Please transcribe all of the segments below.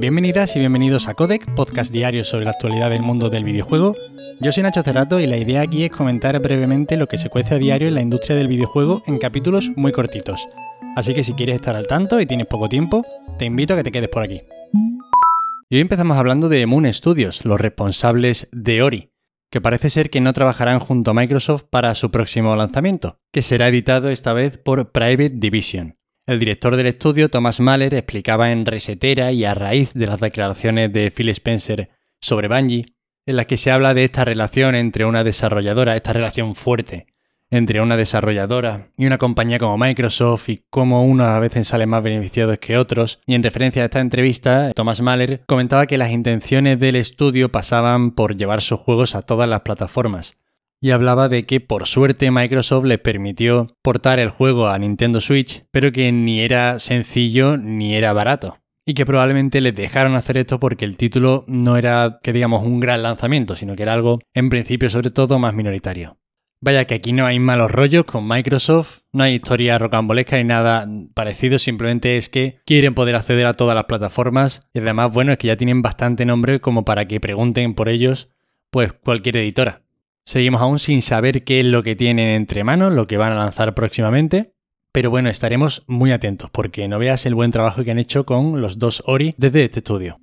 Bienvenidas y bienvenidos a Codec, podcast diario sobre la actualidad del mundo del videojuego. Yo soy Nacho Cerrato y la idea aquí es comentar brevemente lo que se cuece a diario en la industria del videojuego en capítulos muy cortitos. Así que si quieres estar al tanto y tienes poco tiempo, te invito a que te quedes por aquí. Y hoy empezamos hablando de Moon Studios, los responsables de Ori, que parece ser que no trabajarán junto a Microsoft para su próximo lanzamiento, que será editado esta vez por Private Division. El director del estudio, Thomas Mahler, explicaba en Resetera y a raíz de las declaraciones de Phil Spencer sobre Bungie, en las que se habla de esta relación entre una desarrolladora, esta relación fuerte entre una desarrolladora y una compañía como Microsoft y cómo unos a veces salen más beneficiados que otros. Y en referencia a esta entrevista, Thomas Mahler comentaba que las intenciones del estudio pasaban por llevar sus juegos a todas las plataformas. Y hablaba de que por suerte Microsoft les permitió portar el juego a Nintendo Switch, pero que ni era sencillo ni era barato y que probablemente les dejaron hacer esto porque el título no era, que digamos, un gran lanzamiento, sino que era algo, en principio, sobre todo, más minoritario. Vaya que aquí no hay malos rollos con Microsoft, no hay historia rocambolesca ni nada parecido, simplemente es que quieren poder acceder a todas las plataformas y además, bueno, es que ya tienen bastante nombre como para que pregunten por ellos, pues cualquier editora. Seguimos aún sin saber qué es lo que tienen entre manos, lo que van a lanzar próximamente, pero bueno, estaremos muy atentos porque no veas el buen trabajo que han hecho con los dos Ori desde este estudio.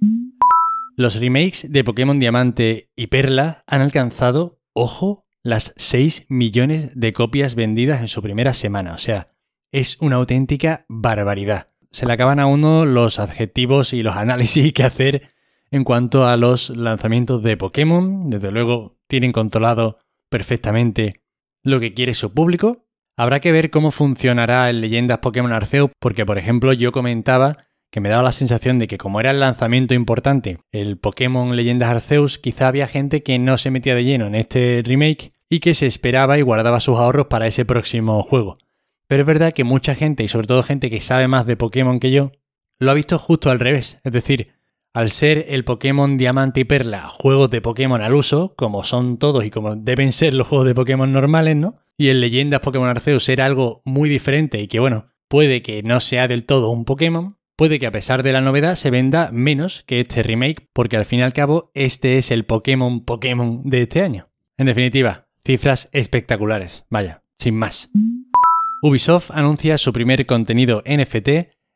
Los remakes de Pokémon Diamante y Perla han alcanzado, ojo, las 6 millones de copias vendidas en su primera semana. O sea, es una auténtica barbaridad. Se le acaban a uno los adjetivos y los análisis que hacer en cuanto a los lanzamientos de Pokémon. Desde luego, tienen controlado perfectamente lo que quiere su público. Habrá que ver cómo funcionará en Leyendas Pokémon Arceus, porque por ejemplo yo comentaba que me daba la sensación de que como era el lanzamiento importante, el Pokémon Leyendas Arceus, quizá había gente que no se metía de lleno en este remake y que se esperaba y guardaba sus ahorros para ese próximo juego. Pero es verdad que mucha gente, y sobre todo gente que sabe más de Pokémon que yo, lo ha visto justo al revés. Es decir, al ser el Pokémon Diamante y Perla juegos de Pokémon al uso, como son todos y como deben ser los juegos de Pokémon normales, ¿no? Y en Leyendas Pokémon Arceus era algo muy diferente y que, bueno, puede que no sea del todo un Pokémon, puede que a pesar de la novedad se venda menos que este remake, porque al fin y al cabo este es el Pokémon Pokémon de este año. En definitiva, Cifras espectaculares, vaya, sin más. Ubisoft anuncia su primer contenido NFT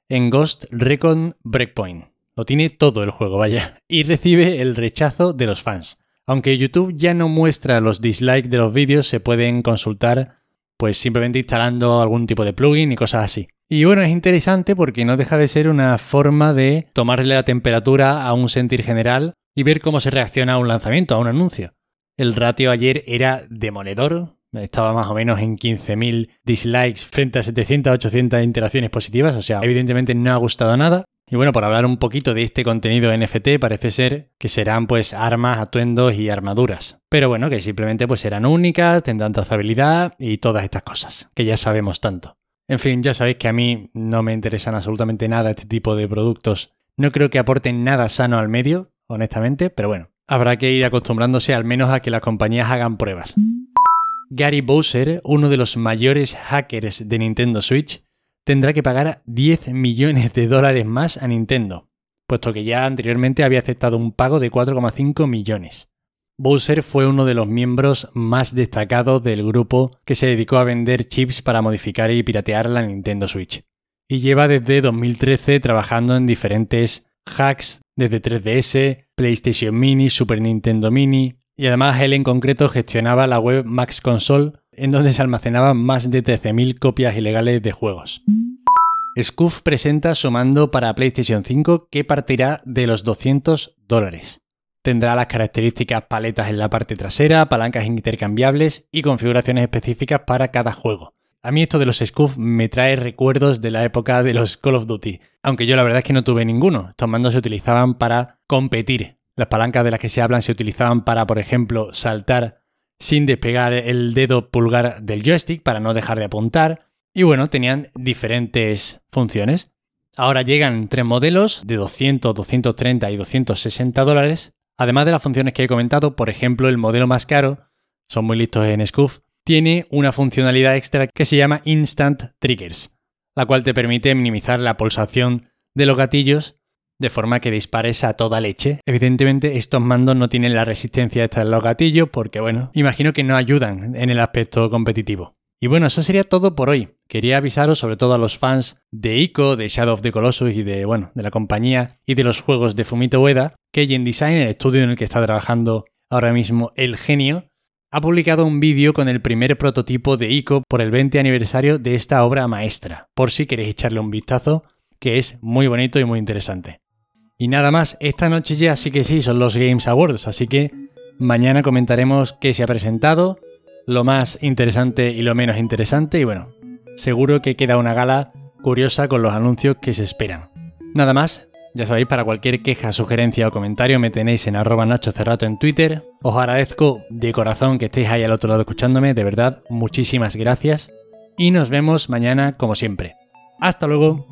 en Ghost Recon Breakpoint. Lo tiene todo el juego, vaya, y recibe el rechazo de los fans. Aunque YouTube ya no muestra los dislikes de los vídeos, se pueden consultar pues simplemente instalando algún tipo de plugin y cosas así. Y bueno, es interesante porque no deja de ser una forma de tomarle la temperatura a un sentir general y ver cómo se reacciona a un lanzamiento, a un anuncio. El ratio ayer era demoledor, estaba más o menos en 15.000 dislikes frente a 700-800 interacciones positivas, o sea, evidentemente no ha gustado nada. Y bueno, por hablar un poquito de este contenido NFT, parece ser que serán pues armas, atuendos y armaduras. Pero bueno, que simplemente pues serán únicas, tendrán trazabilidad y todas estas cosas, que ya sabemos tanto. En fin, ya sabéis que a mí no me interesan absolutamente nada este tipo de productos. No creo que aporten nada sano al medio, honestamente, pero bueno, habrá que ir acostumbrándose al menos a que las compañías hagan pruebas. Gary Bowser, uno de los mayores hackers de Nintendo Switch, tendrá que pagar 10 millones de dólares más a Nintendo, puesto que ya anteriormente había aceptado un pago de 4,5 millones. Bowser fue uno de los miembros más destacados del grupo que se dedicó a vender chips para modificar y piratear la Nintendo Switch. Y lleva desde 2013 trabajando en diferentes hacks desde 3DS, PlayStation Mini, Super Nintendo Mini, y además él en concreto gestionaba la web Max Console, en donde se almacenaban más de 13.000 copias ilegales de juegos. Scoof presenta su mando para PlayStation 5 que partirá de los 200 dólares. Tendrá las características paletas en la parte trasera, palancas intercambiables y configuraciones específicas para cada juego. A mí esto de los Scoof me trae recuerdos de la época de los Call of Duty, aunque yo la verdad es que no tuve ninguno. Estos mandos se utilizaban para competir. Las palancas de las que se hablan se utilizaban para, por ejemplo, saltar sin despegar el dedo pulgar del joystick para no dejar de apuntar. Y bueno, tenían diferentes funciones. Ahora llegan tres modelos de 200, 230 y 260 dólares. Además de las funciones que he comentado, por ejemplo, el modelo más caro, son muy listos en Scoof, tiene una funcionalidad extra que se llama Instant Triggers, la cual te permite minimizar la pulsación de los gatillos de forma que dispares a toda leche. Evidentemente estos mandos no tienen la resistencia esta en los gatillos porque bueno, imagino que no ayudan en el aspecto competitivo. Y bueno, eso sería todo por hoy. Quería avisaros sobre todo a los fans de ICO, de Shadow of the Colossus y de, bueno, de la compañía y de los juegos de Fumito Ueda, que Gen Design, el estudio en el que está trabajando ahora mismo el genio, ha publicado un vídeo con el primer prototipo de ICO por el 20 aniversario de esta obra maestra, por si queréis echarle un vistazo, que es muy bonito y muy interesante. Y nada más, esta noche ya sí que sí son los Games Awards, así que mañana comentaremos qué se ha presentado, lo más interesante y lo menos interesante y bueno, seguro que queda una gala curiosa con los anuncios que se esperan. Nada más, ya sabéis, para cualquier queja, sugerencia o comentario me tenéis en arroba Nacho Cerrato en Twitter. Os agradezco de corazón que estéis ahí al otro lado escuchándome, de verdad, muchísimas gracias. Y nos vemos mañana como siempre. Hasta luego.